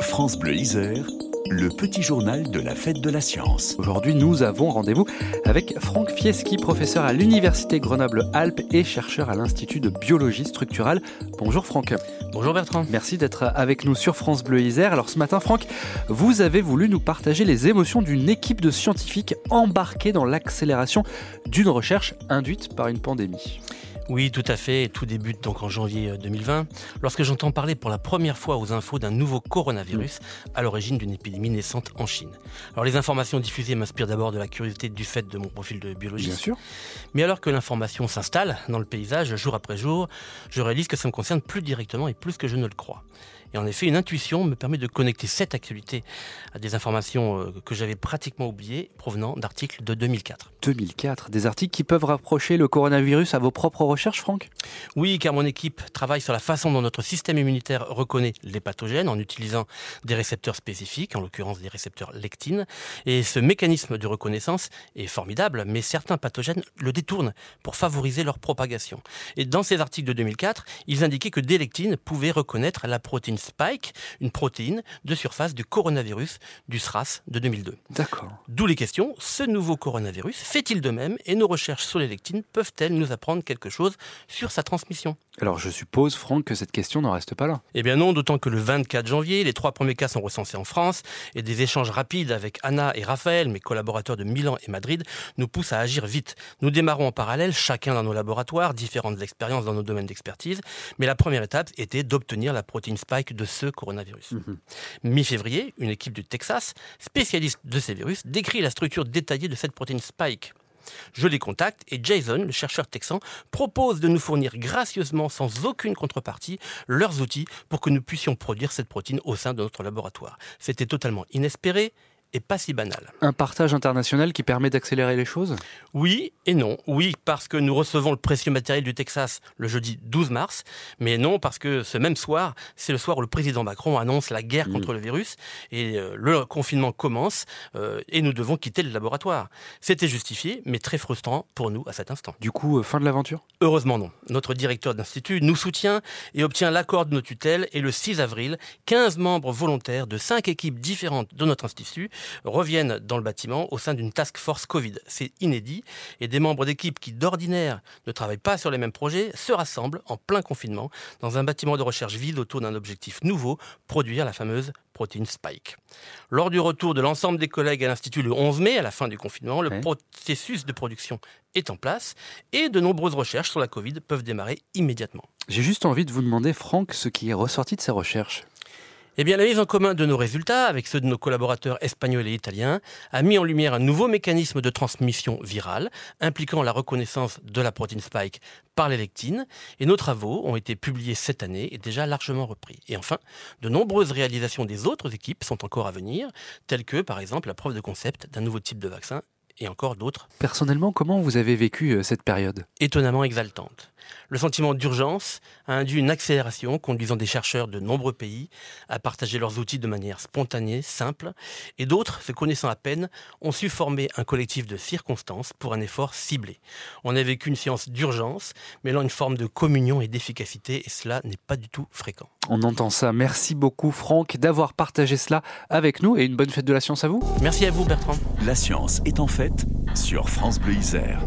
France Bleu Isère, le petit journal de la fête de la science. Aujourd'hui, nous avons rendez-vous avec Franck Fieschi, professeur à l'Université Grenoble-Alpes et chercheur à l'Institut de biologie structurale. Bonjour Franck. Bonjour Bertrand. Merci d'être avec nous sur France Bleu Isère. Alors ce matin, Franck, vous avez voulu nous partager les émotions d'une équipe de scientifiques embarqués dans l'accélération d'une recherche induite par une pandémie. Oui, tout à fait. Tout débute donc en janvier 2020, euh, lorsque j'entends parler pour la première fois aux infos d'un nouveau coronavirus à l'origine d'une épidémie naissante en Chine. Alors les informations diffusées m'inspirent d'abord de la curiosité du fait de mon profil de biologiste. Bien sûr. Mais alors que l'information s'installe dans le paysage jour après jour, je réalise que ça me concerne plus directement et plus que je ne le crois. Et en effet, une intuition me permet de connecter cette actualité à des informations euh, que j'avais pratiquement oubliées provenant d'articles de 2004. 2004, des articles qui peuvent rapprocher le coronavirus à vos propres recherches, Franck? Oui, car mon équipe travaille sur la façon dont notre système immunitaire reconnaît les pathogènes en utilisant des récepteurs spécifiques, en l'occurrence des récepteurs lectines. Et ce mécanisme de reconnaissance est formidable, mais certains pathogènes le détournent pour favoriser leur propagation. Et dans ces articles de 2004, ils indiquaient que des lectines pouvaient reconnaître la protéine spike, une protéine de surface du coronavirus du SRAS de 2002. D'accord. D'où les questions, ce nouveau coronavirus fait-il de même et nos recherches sur les lectines peuvent-elles nous apprendre quelque chose sur sa transmission? Alors je suppose, Franck, que cette question n'en reste pas là. Eh bien non, d'autant que le 24 janvier, les trois premiers cas sont recensés en France et des échanges rapides avec Anna et Raphaël, mes collaborateurs de Milan et Madrid, nous poussent à agir vite. Nous démarrons en parallèle, chacun dans nos laboratoires, différentes expériences dans nos domaines d'expertise, mais la première étape était d'obtenir la protéine spike de ce coronavirus. Mhm. Mi-février, une équipe du Texas, spécialiste de ces virus, décrit la structure détaillée de cette protéine spike. Je les contacte et Jason, le chercheur texan, propose de nous fournir gracieusement, sans aucune contrepartie, leurs outils pour que nous puissions produire cette protéine au sein de notre laboratoire. C'était totalement inespéré et pas si banal. Un partage international qui permet d'accélérer les choses? Oui et non. Oui, parce que nous recevons le précieux matériel du Texas le jeudi 12 mars, mais non parce que ce même soir, c'est le soir où le président Macron annonce la guerre contre le virus et euh, le confinement commence euh, et nous devons quitter le laboratoire. C'était justifié, mais très frustrant pour nous à cet instant. Du coup, euh, fin de l'aventure? Heureusement non. Notre directeur d'institut nous soutient et obtient l'accord de nos tutelles et le 6 avril, 15 membres volontaires de 5 équipes différentes de notre institut reviennent dans le bâtiment au sein d'une task force Covid. C'est inédit et des membres d'équipe qui d'ordinaire ne travaillent pas sur les mêmes projets se rassemblent en plein confinement dans un bâtiment de recherche vide autour d'un objectif nouveau, produire la fameuse protéine Spike. Lors du retour de l'ensemble des collègues à l'Institut le 11 mai, à la fin du confinement, le processus de production est en place et de nombreuses recherches sur la Covid peuvent démarrer immédiatement. J'ai juste envie de vous demander, Franck, ce qui est ressorti de ces recherches. Eh bien, la mise en commun de nos résultats avec ceux de nos collaborateurs espagnols et italiens a mis en lumière un nouveau mécanisme de transmission virale impliquant la reconnaissance de la protéine spike par les lectines. Et nos travaux ont été publiés cette année et déjà largement repris. Et enfin, de nombreuses réalisations des autres équipes sont encore à venir, telles que, par exemple, la preuve de concept d'un nouveau type de vaccin et encore d'autres. Personnellement, comment vous avez vécu euh, cette période? Étonnamment exaltante. Le sentiment d'urgence a induit une accélération conduisant des chercheurs de nombreux pays à partager leurs outils de manière spontanée, simple, et d'autres, se connaissant à peine, ont su former un collectif de circonstances pour un effort ciblé. On a vécu une science d'urgence, mêlant une forme de communion et d'efficacité, et cela n'est pas du tout fréquent. On entend ça. Merci beaucoup Franck d'avoir partagé cela avec nous et une bonne fête de la science à vous. Merci à vous Bertrand. La science est en fête sur France Bleu Isère.